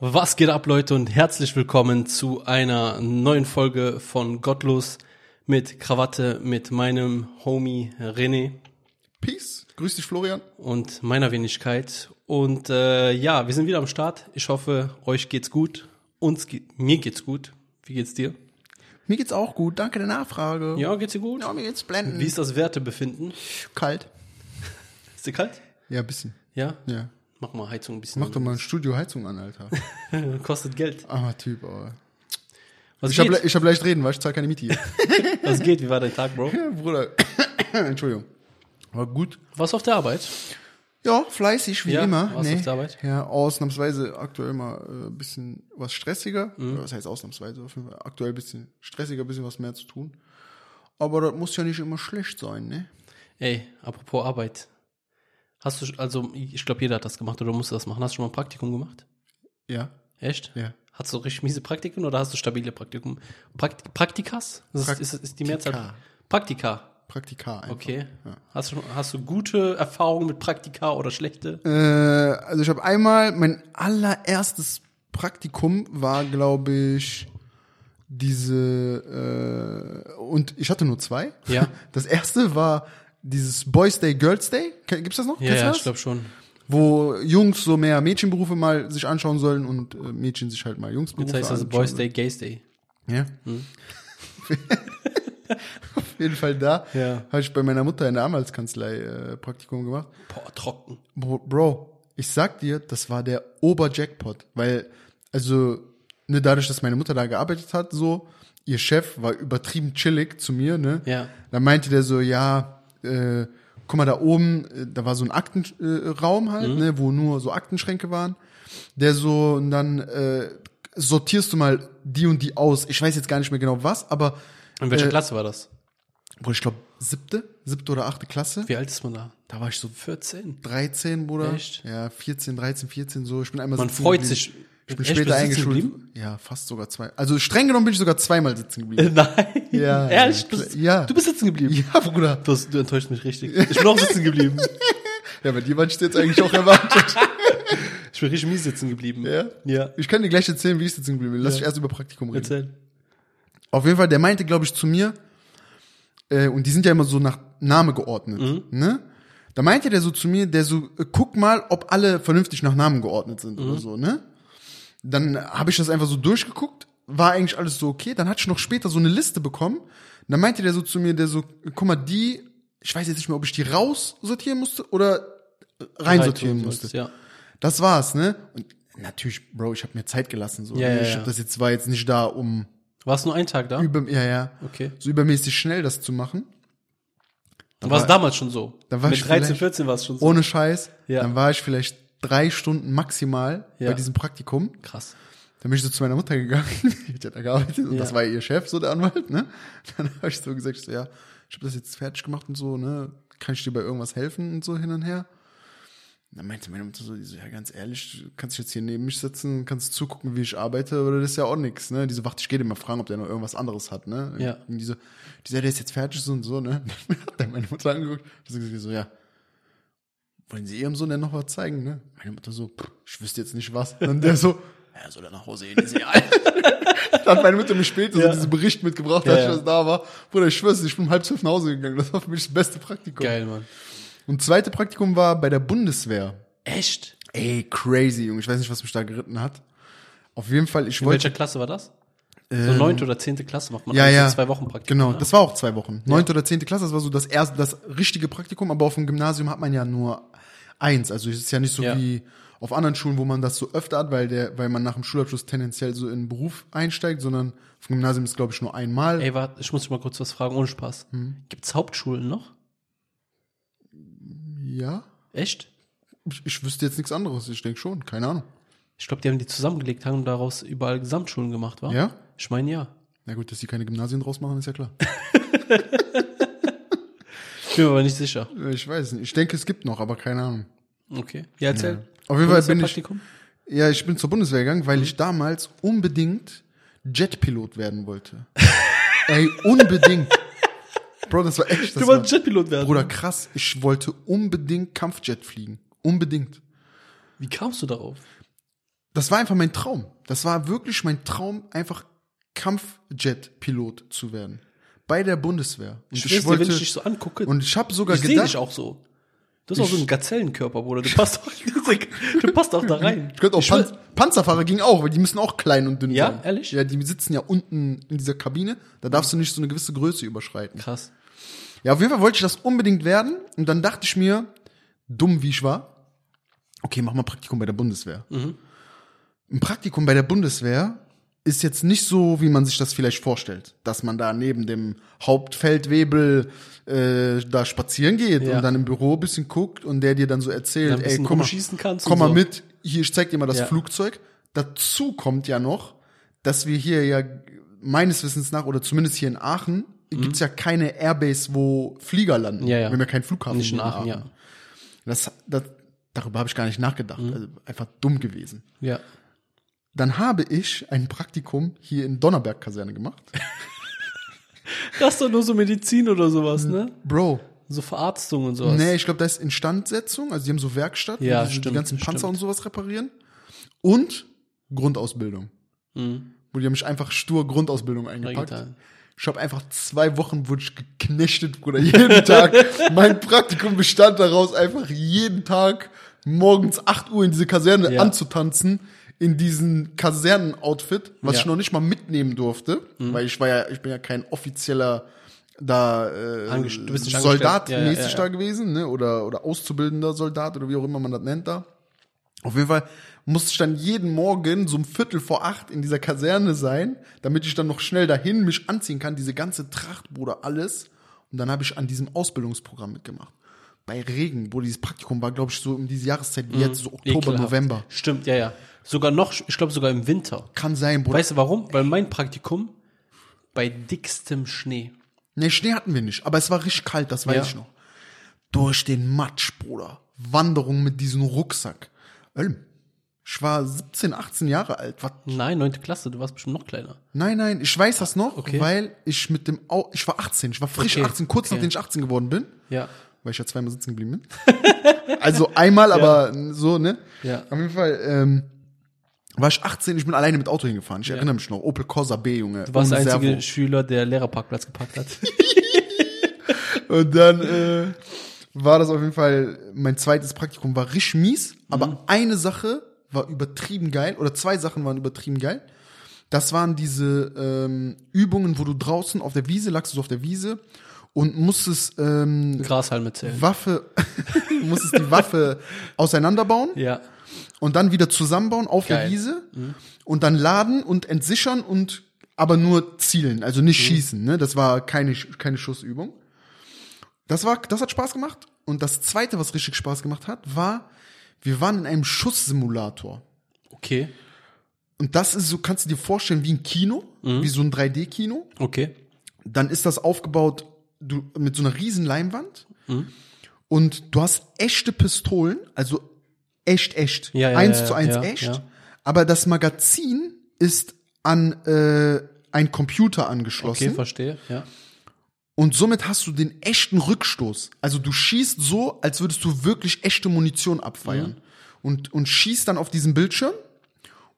Was geht ab, Leute, und herzlich willkommen zu einer neuen Folge von Gottlos mit Krawatte mit meinem Homie René Peace. Grüß dich, Florian. und meiner Wenigkeit. Und äh, ja, wir sind wieder am Start. Ich hoffe, euch geht's gut. Uns geht, mir geht's gut. Wie geht's dir? Mir geht's auch gut. Danke der Nachfrage. Ja, geht's dir gut? Ja, mir geht's blenden. Wie ist das Wertebefinden? kalt? Ist dir kalt? Ja, ein bisschen. Ja? Ja. Mach mal Heizung ein bisschen. Mach doch mal ein Studio Heizung an, Alter. Kostet Geld. Armer Typ, aber. Was Ich hab, geht? le- ich hab leicht reden, weil ich zahl keine Miete hier. Was geht? Wie war dein Tag, Bro? ja, Bruder. Entschuldigung. War gut. Was auf der Arbeit? Ja, fleißig, wie Ja, immer. warst du auf der Arbeit? Ja, ausnahmsweise aktuell mal ein äh, bisschen was stressiger. Mhm. Was heißt ausnahmsweise? Auf jeden Fall aktuell ein bisschen stressiger, ein bisschen was mehr zu tun. Aber das muss ja nicht immer schlecht sein, ne? Ey, apropos Arbeit. Hast du, also, ich glaube, jeder hat das gemacht oder musste das machen. Hast du schon mal ein Praktikum gemacht? Ja. Echt? Ja. Hast du richtig miese Praktiken oder hast du stabile Praktikum? Prakt Praktikas? Das ist, ist, ist die Mehrzahl? Praktika. Praktika einfach. Okay. Hast, du, hast du gute Erfahrungen mit Praktika oder schlechte? Äh, also ich habe einmal, mein allererstes Praktikum war, glaube ich, diese, äh, und ich hatte nur zwei. Ja. Das erste war dieses Boys Day, Girls Day. Gibt's das noch? Ja, ja, ich glaube schon. Wo Jungs so mehr Mädchenberufe mal sich anschauen sollen und äh, Mädchen sich halt mal Jungsberufe Jetzt heißt das anschauen Boys Day, Gays Day. ja. Auf jeden Fall da Ja. habe ich bei meiner Mutter in der Anwaltskanzlei äh, Praktikum gemacht. Boah, trocken. Bro, Bro, ich sag dir, das war der Oberjackpot, weil, also, ne, dadurch, dass meine Mutter da gearbeitet hat, so, ihr Chef war übertrieben chillig zu mir, ne? Ja. Da meinte der so, ja, äh, guck mal, da oben, äh, da war so ein Aktenraum äh, halt, Mhm. ne, wo nur so Aktenschränke waren. Der so, und dann äh, sortierst du mal die und die aus. Ich weiß jetzt gar nicht mehr genau was, aber, In welcher Äh, Klasse war das? Bruder, ich glaube, siebte, siebte oder achte Klasse. Wie alt ist man da? Da war ich so 14. 13, Bruder. Echt? Ja, 14, 13, 14, so. Ich bin einmal Man freut sich. Ich bin Echt, später eingeschult. geblieben? Ja, fast sogar zwei. Also streng genommen bin ich sogar zweimal sitzen geblieben. Nein. Ja, Ehrlich? ja, Du bist, ja. du bist sitzen geblieben. ja, Bruder. Du, hast, du enttäuscht mich richtig. Ich bin auch sitzen geblieben. Ja, bei dir war ich jetzt eigentlich auch erwartet. Ich bin richtig mies sitzen geblieben. ja? Ja. Ich kann dir gleich erzählen, wie ich sitzen geblieben bin. Lass Ja. dich erst über Praktikum reden. Erzähl. Auf jeden Fall, der meinte, glaube ich, zu mir, äh, und die sind ja immer so nach Name geordnet, Mhm. ne? Da meinte der so zu mir, der so, äh, guck mal, ob alle vernünftig nach Namen geordnet sind Mhm. oder so, ne? Dann habe ich das einfach so durchgeguckt, war eigentlich alles so okay. Dann hatte ich noch später so eine Liste bekommen. Dann meinte der so zu mir, der so, guck mal, die, ich weiß jetzt nicht mehr, ob ich die raussortieren musste oder reinsortieren musste. Ja. Das war's, ne? Und natürlich, Bro, ich habe mir Zeit gelassen. So. Ja, ja, ich ja. hab das jetzt war jetzt nicht da, um Warst nur einen Tag da? über, ja, ja, Okay. so übermäßig schnell das zu machen. Dann war es war- damals schon so. da war Mit ich 13, vielleicht- 14 war es schon so. Ohne Scheiß. Ja. Dann war ich vielleicht drei Stunden maximal Ja. bei diesem Praktikum. Krass. Dann bin ich so zu meiner Mutter gegangen, die hat da gearbeitet und Ja. das war ihr Chef, so der Anwalt, ne? Dann habe ich so gesagt, ich so, ja, ich habe das jetzt fertig gemacht und so, ne? Kann ich dir bei irgendwas helfen und so hin und her? Und dann meinte meine Mutter so, die so, ja, ganz ehrlich, du kannst dich jetzt hier neben mich setzen, kannst zugucken, wie ich arbeite, oder das ist ja auch nix, ne? Die so, warte, ich gehe dir mal fragen, ob der noch irgendwas anderes hat, ne? Ja. Und die so, die so, der ist jetzt fertig so und so, ne? Dann hat dann meine Mutter angeguckt, die so, ja, wollen Sie Ihrem Sohn denn noch was zeigen, ne? Meine Mutter so, pff, ich wüsste jetzt nicht was. Dann der so, ja, soll er nach Hause gehen, ist ja Dann hat meine Mutter mir später Ja. so diesen Bericht mitgebracht, Ja, als ja. ich was da war. Bruder, ich schwör's, ich bin um halb zwölf nach Hause gegangen. Das war für mich das beste Praktikum. Geil, Mann. Und zweite Praktikum war bei der Bundeswehr. Echt? Ey, crazy, Junge. Ich weiß nicht, was mich da geritten hat. Auf jeden Fall, ich In wollte. welcher Klasse war das? so neunte oder zehnte Klasse macht man Ja, ja. zwei Wochen Praktikum. Genau, ne? das war auch zwei Wochen. Neunte oder zehnte Klasse, das war so das erste, das richtige Praktikum, aber auf dem Gymnasium hat man ja nur eins. Also es ist ja nicht so Ja. wie auf anderen Schulen, wo man das so öfter hat, weil der, weil man nach dem Schulabschluss tendenziell so in den Beruf einsteigt, sondern dem Gymnasium ist, glaube ich, nur einmal. Ey, warte, ich muss dich mal kurz was fragen, ohne Spaß. Hm. Gibt's Hauptschulen noch? Ja. Echt? Ich, ich wüsste jetzt nichts anderes. Ich denke schon, keine Ahnung. Ich glaube, die haben die zusammengelegt, haben daraus überall Gesamtschulen gemacht, wa? Ja? Ich meine ja. Na gut, dass die keine Gymnasien draus machen, ist ja klar. Ich bin mir aber nicht sicher. Ich weiß nicht. Ich denke, es gibt noch, aber keine Ahnung. Okay. Ja, erzähl. Auf jeden Fall bin ich, ja, ich bin zur Bundeswehr gegangen, weil Mhm. ich damals unbedingt Jetpilot werden wollte. Ey, unbedingt. Bro, das war echt, das Du wolltest Jetpilot werden. Bruder, krass. Ich wollte unbedingt Kampfjet fliegen. Unbedingt. Wie kamst du darauf? das war einfach mein Traum. Das war wirklich mein Traum, einfach Kampfjet-Pilot zu werden. Bei der Bundeswehr. Und Ich, ich wollte, wenn ich dich so angucke, und ich habe sogar ich gedacht, dich auch so. Du hast auch so einen Gazellenkörper, Bruder. Du passt auch, du passt auch da rein. Ich könnte auch Ich Pan will- Panzerfahrer ging auch, weil die müssen auch klein und dünn Ja? sein. Ehrlich? Ja, die sitzen ja unten in dieser Kabine. Da darfst du nicht so eine gewisse Größe überschreiten. Krass. Ja, auf jeden Fall wollte ich das unbedingt werden. Und dann dachte ich mir, dumm wie ich war, okay, mach mal Praktikum bei der Bundeswehr. Ein Praktikum bei der Bundeswehr ist jetzt nicht so, wie man sich das vielleicht vorstellt, dass man da neben dem Hauptfeldwebel äh, da spazieren geht Ja. und dann im Büro ein bisschen guckt und der dir dann so erzählt, ey, komm mal, komm mal so. mit, hier, ich zeig dir mal das Ja. Flugzeug. Dazu kommt ja noch, dass wir hier ja meines Wissens nach, oder zumindest hier in Aachen, gibt's ja keine Airbase, wo Flieger landen. Mhm. Ja, ja. Wir haben ja keinen Flughafen Nicht in hier Aachen, ja. Das, das, darüber habe ich gar nicht nachgedacht. Mhm. Also einfach dumm gewesen. Ja. Dann habe ich ein Praktikum hier in Donnerberg-Kaserne gemacht. Das ist doch nur so Medizin oder sowas, ne? Bro, So Verarztung und sowas. nee, ich glaube, das ist Instandsetzung. Also die haben so Werkstatt, Ja, wo die, die stimmt, ganzen Panzer stimmt. und sowas reparieren. Und Grundausbildung. Mhm. Wo die haben mich einfach stur Grundausbildung eingepackt. Reingetan. Ich habe einfach zwei Wochen wurde ich geknechtet, Bruder, jeden Tag. mein Praktikum bestand daraus, einfach jeden Tag morgens 8 Uhr in diese Kaserne Ja. anzutanzen, in diesen Kasernen-Outfit, was Ja. ich noch nicht mal mitnehmen durfte, weil ich war ja, ich bin ja kein offizieller da äh, Angest- du bist nicht Soldat angestellt. Ja, ja, da gewesen, ne? Oder oder auszubildender Soldat oder wie auch immer man das nennt da. Auf jeden Fall musste ich dann jeden Morgen so um Viertel vor acht in dieser Kaserne sein, damit ich dann noch schnell dahin mich anziehen kann, diese ganze Tracht, Bruder, alles. Und dann habe ich an diesem Ausbildungsprogramm mitgemacht. Bei Regen, wo dieses Praktikum war, glaube ich, so um diese Jahreszeit wie jetzt, so Oktober, Mhm. Ekelhaft. November. Stimmt, ja, ja. Sogar noch, ich glaube sogar im Winter. Kann sein, Bruder. Weißt du warum? Weil mein Praktikum bei dickstem Schnee. Nee, Schnee hatten wir nicht, aber es war richtig kalt, das weiß Ja. ich noch. Durch den Matsch, Bruder. Wanderung mit diesem Rucksack. Ölm. Ich war 17, 18 Jahre alt. Was? Nein, neunte Klasse, du warst bestimmt noch kleiner. Nein, nein, ich weiß das noch, Okay. weil ich mit dem Au ich war 18, ich war frisch Okay, 18, kurz okay. nachdem ich 18 geworden bin, Ja. Weil ich ja zweimal sitzen geblieben bin. also einmal, aber so, ne? Ja. Auf jeden Fall ähm, war ich 18, ich bin alleine mit Auto hingefahren. Ich erinnere mich noch, Opel Corsa B, Junge. Du warst der einzige Servo. Schüler, der Lehrerparkplatz gepackt hat. Und dann äh, war das auf jeden Fall, mein zweites Praktikum war richtig mies, aber Mhm. eine Sache war übertrieben geil, oder zwei Sachen waren übertrieben geil. Das waren diese ähm, Übungen, wo du draußen auf der Wiese, lagst du so auf der Wiese und musstest ähm, Grashalme zählen. Waffe, musstest die Waffe auseinanderbauen Ja. und dann wieder zusammenbauen auf der Geil. Mhm. Wiese und dann laden und entsichern und aber nur zielen, also nicht Mhm. schießen. Ne? Das war keine keine Schussübung. Das war, das hat Spaß gemacht. Und das zweite, was richtig Spaß gemacht hat, war, wir waren in einem Schusssimulator. Okay. Und das ist so, kannst du dir vorstellen, wie ein Kino, Mhm. wie so ein 3D-Kino. Okay. Dann ist das aufgebaut du, mit so einer riesen Leinwand. Mhm. Und du hast echte Pistolen, also echt, echt. Ja, ja, eins ja, zu eins echt. Aber das Magazin ist an äh, ein Computer Okay, angeschlossen. verstehe. Ja. Und somit hast du den echten Rückstoß. Also du schießt so, als würdest du wirklich echte Munition abfeiern. Und, und schießt dann auf diesen Bildschirm.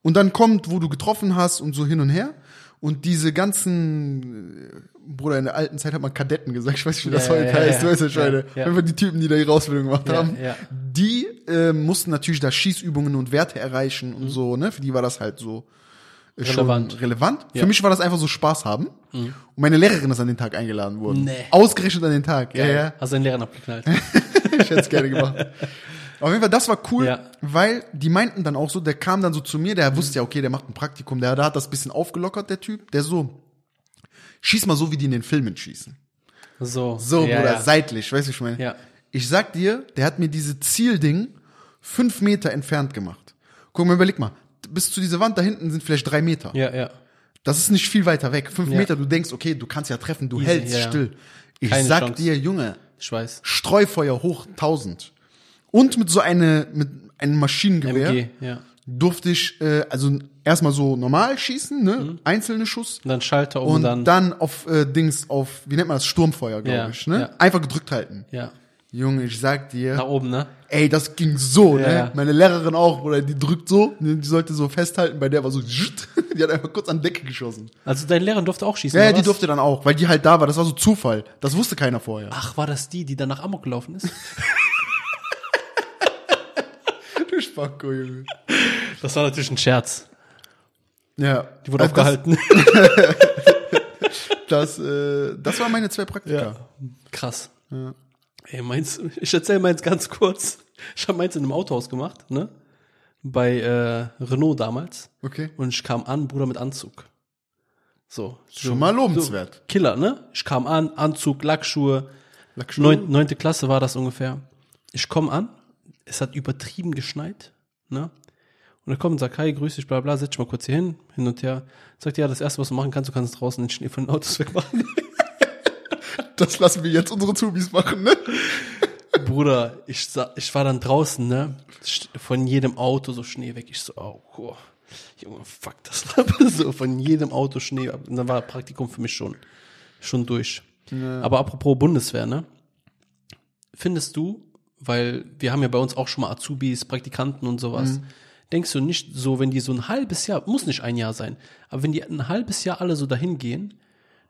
Und dann kommt, wo du getroffen hast und so hin und her. Und diese ganzen, äh, Bruder, in der alten Zeit hat man Kadetten gesagt, ich weiß nicht, wie das Ja, heute ja, heißt, ja, du weißt ja, Schweine. ja. Einfach die Typen, die da ihre Ausbildung gemacht haben. ja. Die äh, mussten natürlich da Schießübungen und Werte erreichen Mhm. und so, ne? Für die war das halt so äh, Relevant. schon relevant. Mhm. Für mich war das einfach so Spaß haben. Und meine Lehrerin ist an den Tag eingeladen worden. Nee. Ausgerechnet an den Tag. Ja, ja. Hast deinen Lehrern abgeknallt. Ich hätte es gerne gemacht. Auf jeden Fall, das war cool, Ja. weil die meinten dann auch so, der kam dann so zu mir, der wusste ja, okay, der macht ein Praktikum, der, der hat das bisschen aufgelockert, der Typ, der so, schieß mal so, wie die in den Filmen schießen. So. So, ja, Bruder, ja. seitlich, weißt du, ich meine. Ja. Ich sag dir, der hat mir diese Zielding fünf Meter entfernt gemacht. Guck mal, überleg mal, bis zu dieser Wand da hinten sind vielleicht drei Meter. Ja, ja. Das ist nicht viel weiter weg. Fünf Ja. Meter, du denkst, okay, du kannst ja treffen, du Easy, hältst still. Ich Keine sag Chance. dir, Junge, Ich weiß. Streufeuer hoch 1000. Und mit so eine, mit einem Maschinengewehr MG, ja. durfte ich, äh, also erstmal so normal schießen, ne? Einzelne Schuss. Und dann Schalter um Und dann. dann, auf äh, Dings, auf, wie nennt man das, Sturmfeuer, glaube Ja, ich, ne? ja. Einfach gedrückt halten. ja. Junge, ich sag dir, Nach oben, ne? ey, das ging so, Ja, ne? ja. Meine Lehrerin auch, oder die drückt so, ne, die sollte so festhalten, bei der war so, die hat einfach kurz an Decke geschossen. Also deine Lehrerin durfte auch schießen, Ja, ja, oder die was? durfte dann auch, weil die halt da war, das war so Zufall. Das wusste keiner vorher. Ach, war das die, die dann nach Amok gelaufen ist? Du Spacko, Junge. Das war natürlich ein Scherz. Ja. Die wurde Also aufgehalten. Das, das, äh, das waren meine zwei Praktika. Krass. Ey, meins, ich erzähle meins ganz kurz. Ich habe meins in einem Autohaus gemacht, ne? Bei äh, Renault damals. Okay. Und ich kam an, Bruder, mit Anzug. So. Schon mal lobenswert. So, Killer, ne? Ich kam an, Anzug, Lackschuhe. Lackschuhe? Neun, neunte Klasse war das ungefähr. Ich komme an, es hat übertrieben geschneit, ne? Und er kommt und sagt, hi, grüß dich, bla bla, setz dich mal kurz hier hin, hin und her. Sagt, ja, das erste, was du machen kannst, du kannst draußen den Schnee von den Autos wegmachen. Das lassen wir jetzt unsere Zubis machen, ne? Bruder, ich, ich war dann draußen, ne? Von jedem Auto so Schnee weg. Ich so, oh, oh Junge, fuck, das so von jedem Auto Schnee. Und dann war Praktikum für mich schon, schon durch. Aber apropos Bundeswehr, ne? Findest du, weil wir haben ja bei uns auch schon mal Azubis, Praktikanten und sowas. Denkst du nicht so, wenn die so ein halbes Jahr, muss nicht ein Jahr sein, aber wenn die ein halbes Jahr alle so dahin gehen,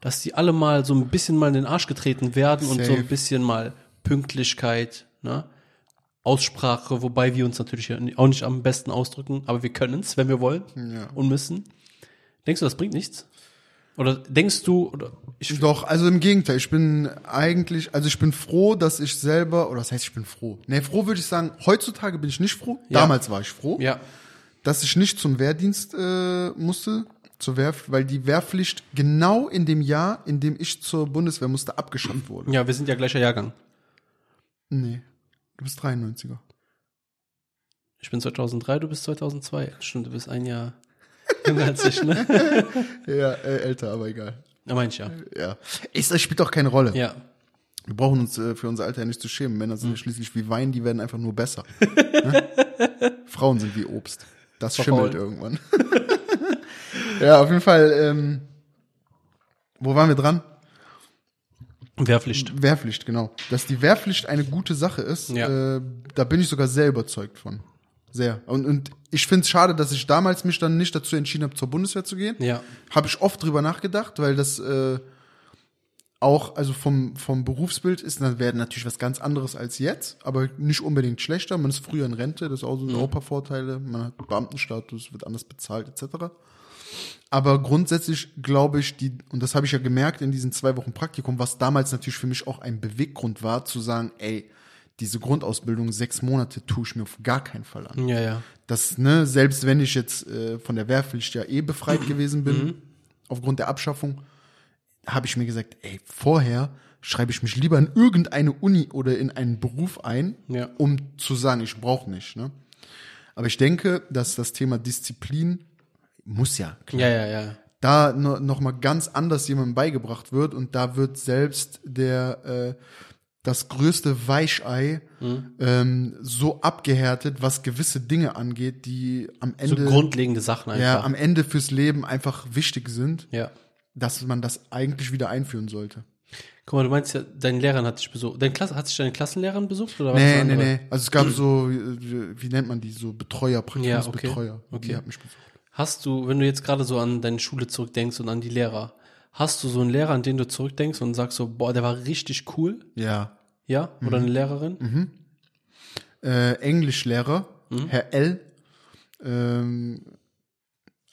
dass die alle mal so ein bisschen mal in den Arsch getreten werden und so Safe. ein bisschen mal Pünktlichkeit, ne? Aussprache, wobei wir uns natürlich auch nicht am besten ausdrücken, aber wir können es, wenn wir wollen Ja. und müssen. Denkst du, das bringt nichts? Oder denkst du, oder ich, Doch, also im Gegenteil, ich bin eigentlich, also ich bin froh, dass ich selber, oder das heißt, ich bin froh. Nee, froh würde ich sagen, heutzutage bin ich nicht froh. Ja. Damals war ich froh, ja, dass ich nicht zum Wehrdienst äh, musste, zur Wehr, weil die Wehrpflicht genau in dem Jahr, in dem ich zur Bundeswehr musste, abgeschafft wurde. ja, wir sind ja gleicher Jahrgang. Nee, du bist 93er. Ich bin 2003, du bist 2002. Stimmt, du bist ein Jahr jünger als ich, ne? Ja, äh, älter, aber egal. Ja, mein ich ja. Ja, ist, das spielt doch keine Rolle. Ja, Wir brauchen uns äh, für unser Alter ja nicht zu schämen. Männer sind ja schließlich wie Wein, die werden einfach nur besser. ne? Frauen sind wie Obst. Das Verfaulen. schimmelt irgendwann. ja, auf jeden Fall. Ähm, wo waren wir dran? Wehrpflicht. Wehrpflicht, genau. Dass die Wehrpflicht eine gute Sache ist, Ja. äh, da bin ich sogar sehr überzeugt von. Sehr. Und, und ich finde es schade, dass ich damals mich dann nicht dazu entschieden habe, zur Bundeswehr zu gehen. Ja. Habe ich oft drüber nachgedacht, weil das äh, auch, also vom, vom Berufsbild ist, dann wäre natürlich was ganz anderes als jetzt, aber nicht unbedingt schlechter. Man ist früher in Rente, das ist auch so ein paar Vorteile. Man hat Beamtenstatus, wird anders bezahlt, etc. Aber grundsätzlich glaube ich, die, und das habe ich ja gemerkt in diesen zwei Wochen Praktikum, was damals natürlich für mich auch ein Beweggrund war, zu sagen, ey, diese Grundausbildung, sechs Monate, tue ich mir auf gar keinen Fall an Ja, ja. dass, ne, selbst wenn ich jetzt äh, von der Wehrpflicht ja eh befreit gewesen bin, aufgrund der Abschaffung, habe ich mir gesagt, ey, vorher schreibe ich mich lieber in irgendeine Uni oder in einen Beruf ein, Ja. um zu sagen, ich brauche nicht. Ne? Aber ich denke, dass das Thema Disziplin muss ja, klar, Ja, ja, ja. da no, noch mal ganz anders jemandem beigebracht wird und da wird selbst der äh, das größte Weichei Mhm. ähm, so abgehärtet, was gewisse Dinge angeht, die am So Ende grundlegende Sachen einfach. ja am Ende fürs Leben einfach wichtig sind, ja. dass man das eigentlich wieder einführen sollte. Guck mal, du meinst ja, dein Lehrer hat dich besucht. Dein Klasse, hat sich deine Klassenlehrerin besucht? Oder Nee, nee, nee. Also es gab so, äh, wie nennt man die, so Betreuer, Praktikumsbetreuer. okay. Okay. Die hat mich besucht. Hast du, wenn du jetzt gerade so an deine Schule zurückdenkst und an die Lehrer, hast du so einen Lehrer, an den du zurückdenkst und sagst so, boah, der war richtig cool? Ja. Ja? Oder Mhm. eine Lehrerin? Äh, Englischlehrer, Mhm. Herr L. Ähm,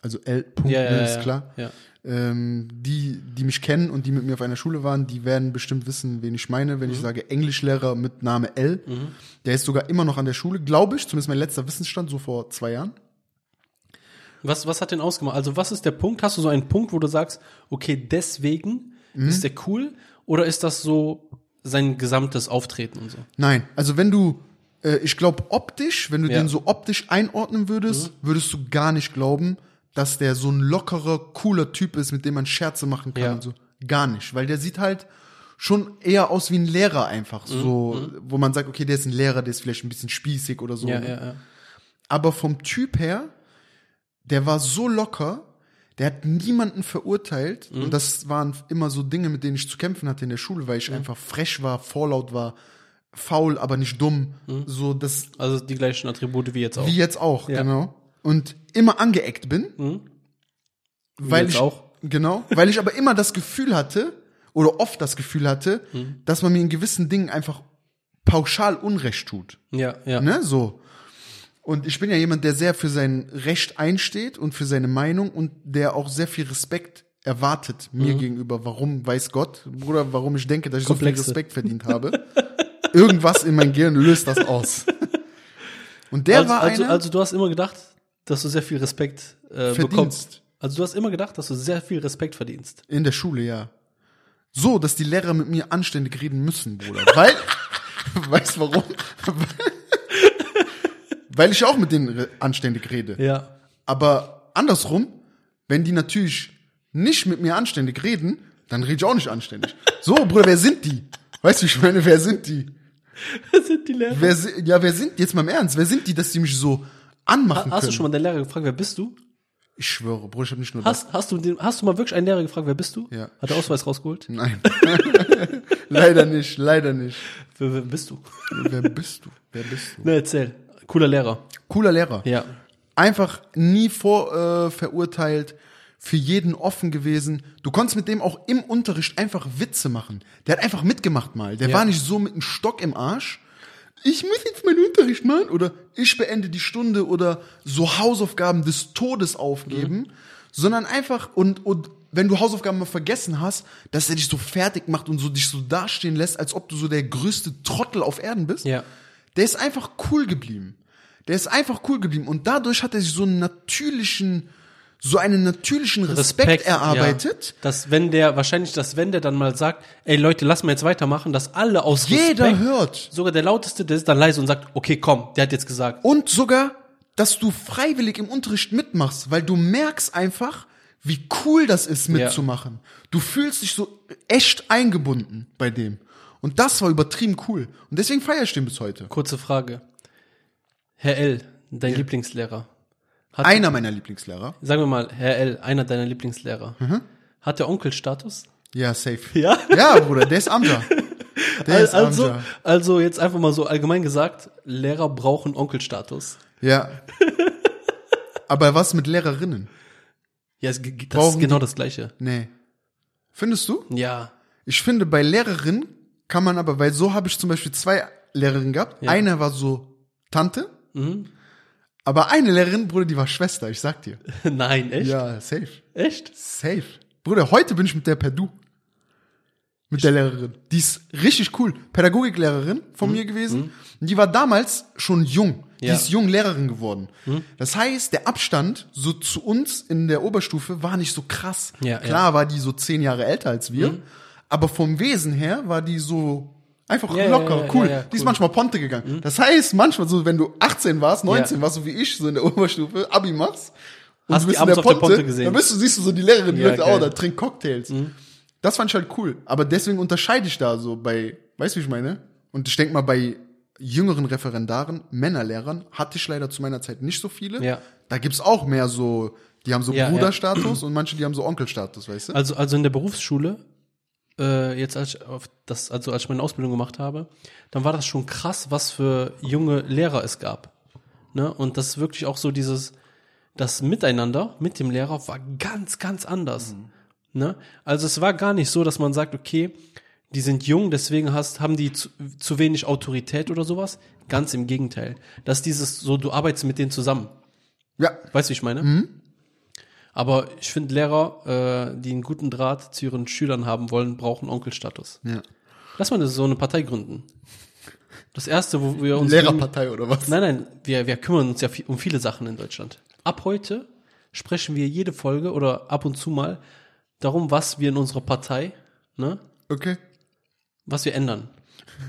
also L. Punkt, Ja, ja, ne, ist klar. Ja. Ähm, die, die mich kennen und die mit mir auf einer Schule waren, die werden bestimmt wissen, wen ich meine, Mhm. wenn ich sage Englischlehrer mit Name L. Der ist sogar immer noch an der Schule, glaube ich, zumindest mein letzter Wissensstand, so vor zwei Jahren. Was, was hat den ausgemacht? Also was ist der Punkt? Hast du so einen Punkt, wo du sagst, okay, deswegen Mhm. ist der cool? Oder ist das so sein gesamtes Auftreten und so? Nein, also wenn du, äh, ich glaube optisch, wenn du Ja. Mhm. den so optisch einordnen würdest, würdest du gar nicht glauben, dass der so ein lockerer, cooler Typ ist, mit dem man Scherze machen kann Ja. und so. Gar nicht, weil der sieht halt schon eher aus wie ein Lehrer einfach, Mhm. so, wo man sagt, okay, der ist ein Lehrer, der ist vielleicht ein bisschen spießig oder so. Ja, ne? ja, ja. Aber vom Typ her, der war so locker, der hat niemanden verurteilt. Und das waren immer so Dinge, mit denen ich zu kämpfen hatte in der Schule, weil ich einfach frech war, vorlaut war, faul, aber nicht dumm. So, das, Also die gleichen Attribute wie jetzt auch. wie jetzt auch, Ja. genau. Und immer angeeckt bin. Weil jetzt ich, auch. Genau, weil ich aber immer das Gefühl hatte, oder oft das Gefühl hatte, Mhm. dass man mir in gewissen Dingen einfach pauschal Unrecht tut. Ja, ja. Ne, so. Und ich bin ja jemand, der sehr für sein Recht einsteht und für seine Meinung und der auch sehr viel Respekt erwartet mir Mhm. gegenüber. Warum weiß Gott, Bruder, warum ich denke, dass ich so Komplexe. viel Respekt verdient habe. Irgendwas in mein Gehirn löst das aus. Und der also, war also, einer, also du hast immer gedacht, dass du sehr viel Respekt äh, Verdienst. bekommst. Also du hast immer gedacht, dass du sehr viel Respekt verdienst. in der Schule, ja. So, dass die Lehrer mit mir anständig reden müssen, Bruder. Weil, weißt warum? Weil ich auch mit denen anständig rede. Ja. Aber andersrum, wenn die natürlich nicht mit mir anständig reden, dann rede ich auch nicht anständig. So, Bruder, wer sind die? Weißt du, ich meine, wer sind die? Das sind die Lehrer. Wer, ja, wer sind, jetzt mal im Ernst, wer sind die, dass die mich so anmachen Hast können? du schon mal deinen Lehrer gefragt, wer bist du? ich schwöre, Bruder, ich habe nicht nur das. Hast, hast, du den, hast du mal wirklich einen Lehrer gefragt, wer bist du? Ja. Hat der Ausweis rausgeholt? Nein. leider nicht, leider nicht. Wer, wer bist du? Wer bist du? Wer bist du? Ne, erzähl. Cooler Lehrer. Cooler Lehrer. Ja. Einfach nie vor äh, verurteilt, für jeden offen gewesen. Du konntest mit dem auch im Unterricht einfach Witze machen. Der hat einfach mitgemacht mal. Der Ja. war nicht so mit einem Stock im Arsch. Ich muss jetzt meinen Unterricht machen oder ich beende die Stunde oder so Hausaufgaben des Todes aufgeben, Mhm. sondern einfach und, und wenn du Hausaufgaben mal vergessen hast, dass er dich so fertig macht und so dich so dastehen lässt, als ob du so der größte Trottel auf Erden bist. Ja. Der ist einfach cool geblieben. Der ist einfach cool geblieben. Und dadurch hat er sich so einen natürlichen, so einen natürlichen Respekt, erarbeitet. Ja. Dass wenn der, wahrscheinlich, dass wenn der dann mal sagt, ey Leute, lass mal jetzt weitermachen, dass alle aus Jeder Respekt, hört. sogar der lauteste, der ist dann leise und sagt, okay, komm, der hat jetzt gesagt. Und sogar, dass du freiwillig im Unterricht mitmachst, weil du merkst einfach, wie cool das ist, mitzumachen. Du fühlst dich so echt eingebunden bei dem. Und das war übertrieben cool. Und deswegen feiere ich den bis heute. Kurze Frage. Herr L., dein Lieblingslehrer. Hat, Einer meiner Lieblingslehrer. Sagen wir mal, Herr L., einer deiner Lieblingslehrer. Mhm. Hat der Onkelstatus? Ja, safe. Ja. Ja, Bruder, der ist Amja. Der ist Also, Amja. also jetzt einfach mal so allgemein gesagt, Lehrer brauchen Onkelstatus. Ja. Aber was mit Lehrerinnen? Ja, es, das Brauchen ist genau das Gleiche. Nee. Findest du? Ja. Ich finde, bei Lehrerinnen kann man aber, weil so habe ich zum Beispiel zwei Lehrerinnen gehabt. Ja. Eine war so Tante, Mhm. aber eine Lehrerin, Bruder, die war Schwester, ich sag dir. Nein, echt? Ja, safe. Echt? Safe. Bruder, heute bin ich mit der per Du. Mit der Lehrerin. Die ist richtig cool. Pädagogiklehrerin von mir gewesen. Und die war damals schon jung. Die Mhm. Ja. Mhm. ist jung Lehrerin geworden. Das heißt, der Abstand so zu uns in der Oberstufe war nicht so krass. Ja, Klar war die so zehn Jahre älter als wir. Mhm. Aber vom Wesen her war die so einfach Ja, ja, locker, ja, cool. ja, ja, Die ist cool. Mhm. manchmal Ponte gegangen. Das heißt, manchmal so, wenn du 18 warst, 19 Ja. warst, so wie ich, so in der Oberstufe, Abi machst, und Hast du bist in der auf der Ponte, Ponte gesehen. dann bist du, siehst du so die Lehrerin, die Ja, Leute, oh. Mhm. da trinkt Cocktails. Das fand ich halt cool. Aber deswegen unterscheide ich da so bei, weißt du, wie ich meine? Und ich denke mal, bei jüngeren Referendaren, Männerlehrern, hatte ich leider zu meiner Zeit nicht so viele. Ja. Da gibt's auch mehr so, die haben so Ja, ja. Bruderstatus und manche, die haben so Onkelstatus, weißt du? Also, also in der Berufsschule, äh, jetzt als ich auf das, also als ich meine Ausbildung gemacht habe, dann war das schon krass, was für junge Lehrer es gab. Ne? Und das ist wirklich auch so dieses, das Miteinander mit dem Lehrer war ganz, ganz anders. Ne? Also es war gar nicht so, dass man sagt, okay, die sind jung, deswegen hast, haben die zu, zu wenig Autorität oder sowas. Ganz im Gegenteil. Das ist dieses so, du arbeitest mit denen zusammen. Ja. Weißt du, wie ich meine? Aber ich finde, Lehrer, äh, die einen guten Draht zu ihren Schülern haben wollen, brauchen Onkelstatus. ja. Lass mal so eine Partei gründen. Das erste, wo wir uns. Lehrerpartei oder was? Nein, nein, wir, wir kümmern uns ja viel, um viele Sachen in Deutschland. Ab heute sprechen wir jede Folge oder ab und zu mal darum, was wir in unserer Partei, ne, Okay. was wir ändern.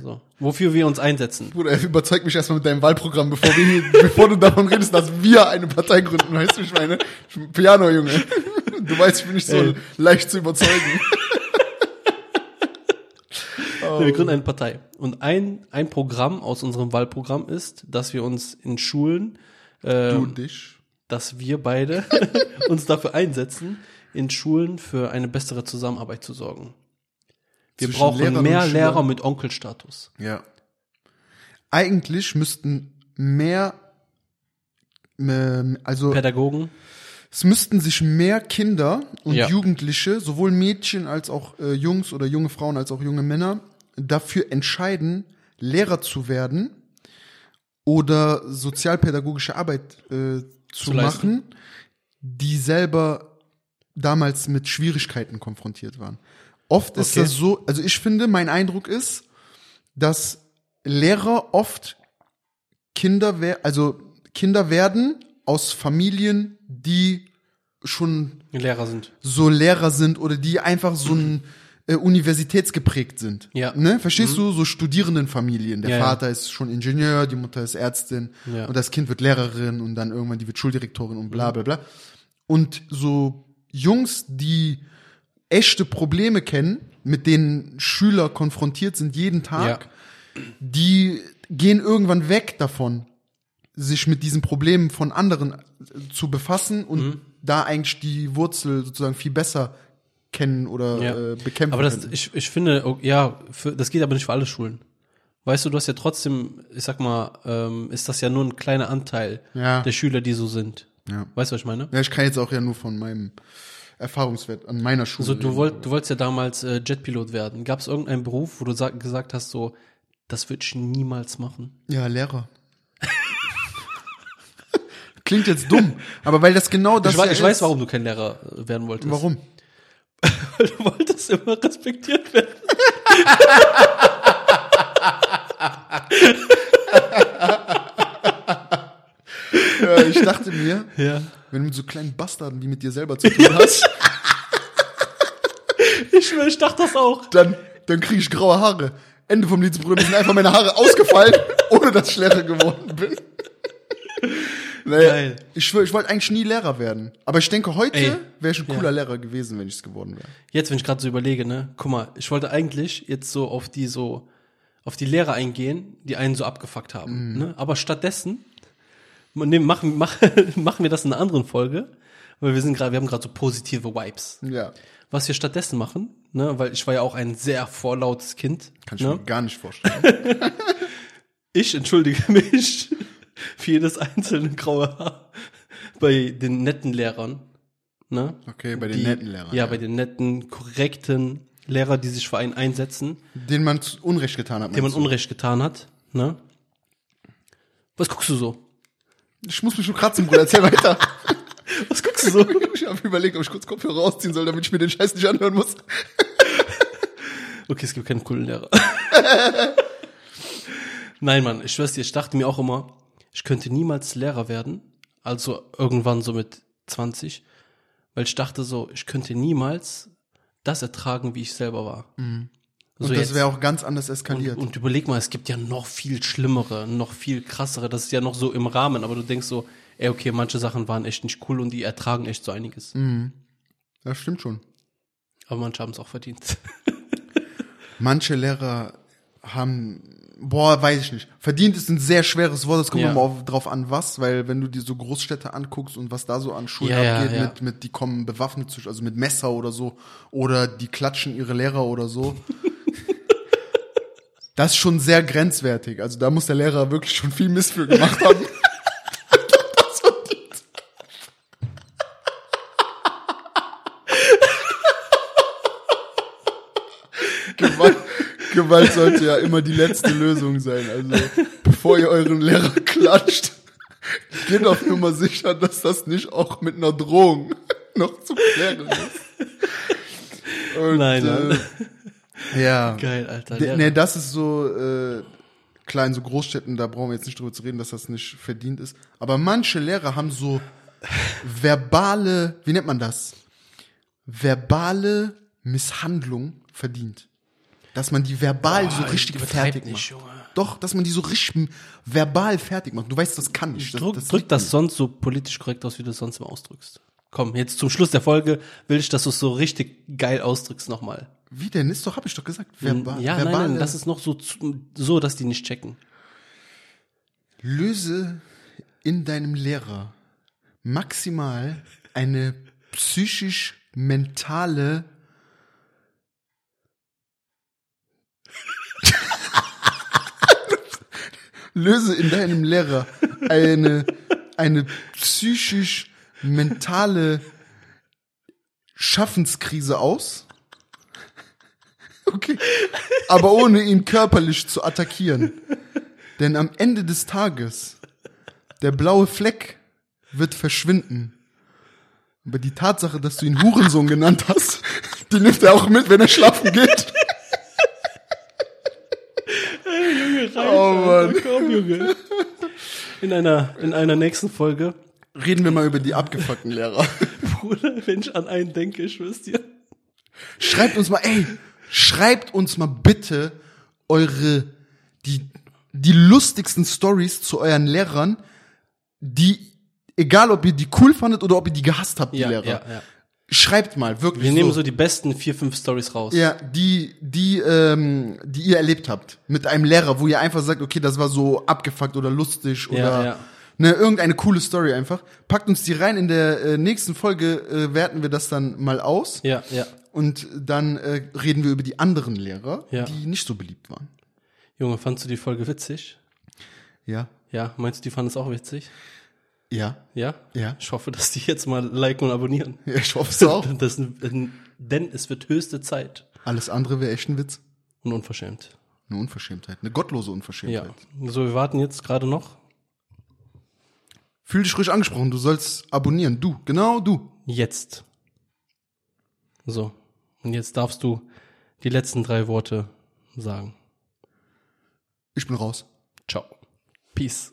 So. Wofür wir uns einsetzen. Bruder, überzeug mich erstmal mit deinem Wahlprogramm, bevor, wir bevor du davon redest, dass wir eine Partei gründen. Weißt du, ich meine, ich bin Piano, Junge. Du weißt, ich bin nicht so Ey. leicht zu überzeugen. Wir gründen eine Partei. Und ein, ein Programm aus unserem Wahlprogramm ist, dass wir uns in Schulen, äh, Du und dich. dass wir beide uns dafür einsetzen, in Schulen für eine bessere Zusammenarbeit zu sorgen. Wir brauchen Lehrern mehr. Lehrer mit Onkelstatus. Ja. eigentlich müssten mehr, ähm, also Pädagogen. es müssten sich mehr Kinder und Ja. Jugendliche, sowohl Mädchen als auch äh, Jungs oder junge Frauen als auch junge Männer, dafür entscheiden, Lehrer zu werden oder sozialpädagogische Arbeit äh, zu, Zu leisten. machen, die selber damals mit Schwierigkeiten konfrontiert waren. Oft ist Okay. das so, also ich finde, mein Eindruck ist, dass Lehrer oft Kinder, wer also Kinder werden aus Familien, die schon Lehrer sind. so Lehrer sind oder die einfach so ein äh, universitätsgeprägt sind. Ja. Ne? Verstehst du? So Studierendenfamilien. Der Ja, ja. Vater ist schon Ingenieur, die Mutter ist Ärztin Ja. und das Kind wird Lehrerin und dann irgendwann die wird Schuldirektorin und bla bla bla. Und so Jungs, die echte Probleme kennen, mit denen Schüler konfrontiert sind jeden Tag, die gehen irgendwann weg davon, sich mit diesen Problemen von anderen äh, zu befassen und Mhm. da eigentlich die Wurzel sozusagen viel besser kennen oder Ja. äh, bekämpfen. Aber das, können. ich, ich finde, ja, für, das geht aber nicht für alle Schulen. Weißt du, du hast ja trotzdem, ich sag mal, ähm, ist das ja nur ein kleiner Anteil Ja. der Schüler, die so sind. Ja. Weißt du, was ich meine? ja, ich kann jetzt auch ja nur von meinem Erfahrungswert an meiner Schule. So, du, wollt, du wolltest ja damals äh, Jetpilot werden. Gab es irgendeinen Beruf, wo du sag, gesagt hast, so, das würde ich niemals machen? Ja, Lehrer. Klingt jetzt dumm, aber weil das genau das ich weiß, ja ich weiß, ist. warum du kein Lehrer äh, werden wolltest. Warum? Weil du wolltest immer respektiert werden. Ja, ich dachte mir, Ja. Wenn du mit so kleinen Bastarden, die mit dir selber zu tun hast, Ich, schwör, ich dachte das auch. dann, dann kriege ich graue Haare. Ende vom Lied, Bruder, mir sind einfach meine Haare ausgefallen, ohne dass ich Lehrer geworden bin. Naja, Geil. ich schwör, ich wollte eigentlich nie Lehrer werden. Aber ich denke, heute wäre ich ein cooler Lehrer gewesen, wenn ich es geworden wäre. Jetzt, wenn ich gerade so überlege, ne, guck mal, ich wollte eigentlich jetzt so auf die so, auf die Lehrer eingehen, die einen so abgefuckt haben, Mhm. ne? Aber stattdessen, ne, machen, mach, machen wir das in einer anderen Folge, weil wir sind gerade, wir haben gerade so positive Vibes. Ja, Was wir stattdessen machen, ne, weil ich war ja auch ein sehr vorlautes Kind, kann ich ne? mir gar nicht vorstellen. Ich entschuldige mich für jedes einzelne graue Haar bei den netten Lehrern. Ne? Okay, bei den Die- netten Lehrern. Ja, bei den netten, korrekten Lehrer, die sich für einen einsetzen, Den man Unrecht getan hat. dem man du? Unrecht getan hat. Ne? Was guckst du so? Ich muss mich schon kratzen, Bruder, erzähl weiter. Was guckst du so? ich habe überlegt, ob ich kurz Kopfhörer rausziehen soll, damit ich mir den Scheiß nicht anhören muss. Okay, es gibt keinen coolen Lehrer. Nein, Mann, ich schwör's dir, ich dachte mir auch immer, ich könnte niemals Lehrer werden. Also irgendwann so mit 20. Weil ich dachte so, ich könnte niemals das ertragen, wie ich selber war. So Und das wäre auch ganz anders und, eskaliert. und überleg mal, es gibt ja noch viel schlimmere, noch viel krassere. Das ist ja noch so im Rahmen, aber du denkst so, ey, okay, manche Sachen waren echt nicht cool und die ertragen echt so einiges. das stimmt schon. Aber manche haben es auch verdient. Manche Lehrer haben, boah, weiß ich nicht. Verdient ist ein sehr schweres Wort, das kommt Ja. immer auf, drauf an, was, weil wenn du dir so Großstädte anguckst und was da so an Schulen Ja, abgeht, ja. mit, mit, die kommen bewaffnet zu, also mit Messer oder so, oder die klatschen ihre Lehrer oder so. das ist schon sehr grenzwertig. Also da muss der Lehrer wirklich schon viel Mist für gemacht haben. Gewalt sollte ja immer die letzte Lösung sein. Also bevor ihr euren Lehrer klatscht, geht auf Nummer sicher, dass das nicht auch mit einer Drohung noch zu klären ist. Und, Nein, nein. Äh, ja. Geil, Alter. Lehrer. Nee, das ist so äh, klar in so Großstädten, da brauchen wir jetzt nicht drüber zu reden, dass das nicht verdient ist. Aber manche Lehrer haben so verbale, wie nennt man das? Verbale Misshandlung verdient. Dass man die verbal so Boah, richtig übertreib fertig nicht, macht. Junge. Doch, dass man die so richtig verbal fertig macht. Du weißt, das kann ich. Das, Drück, das drück das sonst so politisch korrekt aus, wie du es sonst immer ausdrückst. Komm, jetzt zum Schluss der Folge will ich, dass du es so richtig geil ausdrückst nochmal. Wie denn? Ist doch, hab ich doch gesagt. Verba Ja, nein, verbale nein, das ist noch so, zu- so, dass die nicht checken. löse in deinem Lehrer maximal eine psychisch-mentale löse in deinem Lehrer eine, eine psychisch mentale Schaffenskrise aus. Okay. Aber ohne ihn körperlich zu attackieren. Denn am Ende des Tages, der blaue Fleck wird verschwinden. Aber die Tatsache, dass du ihn Hurensohn genannt hast, die nimmt er auch mit, wenn er schlafen geht. Oh Mann. Komm, Junge. In einer, in einer nächsten Folge, Reden wir mal über die abgefuckten Lehrer. Bruder, wenn ich an einen denke, ich schwör's dir. Schreibt uns mal, ey, schreibt uns mal bitte eure, die, die lustigsten Stories zu euren Lehrern, die, egal ob ihr die cool fandet oder ob ihr die gehasst habt, die Ja, Lehrer. ja, ja. Schreibt mal, wirklich. Wir nehmen so die besten vier, fünf Stories raus. Ja, die, die, ähm, die ihr erlebt habt. Mit einem Lehrer, wo ihr einfach sagt, okay, das war so abgefuckt oder lustig oder ja. ne, irgendeine coole Story einfach. Packt uns die rein. In der äh, nächsten Folge äh, werten wir das dann mal aus. Ja, ja. Und dann äh, reden wir über die anderen Lehrer, Ja. die nicht so beliebt waren. Junge, fandst du die Folge witzig? Ja. Ja, meinst du, die fanden es auch witzig? Ja. Ja? Ja. Ich hoffe, dass die jetzt mal liken und abonnieren. ja ich hoffe es auch. Das, denn es wird höchste Zeit. Alles andere wäre echt ein Witz. Und unverschämt. Eine Unverschämtheit. Eine gottlose Ja. Unverschämtheit. So, wir warten jetzt gerade noch. Fühl dich ruhig angesprochen. Du sollst abonnieren. Du. Genau du. Jetzt. So. Und jetzt darfst du die letzten drei Worte sagen. Ich bin raus. Ciao. Peace.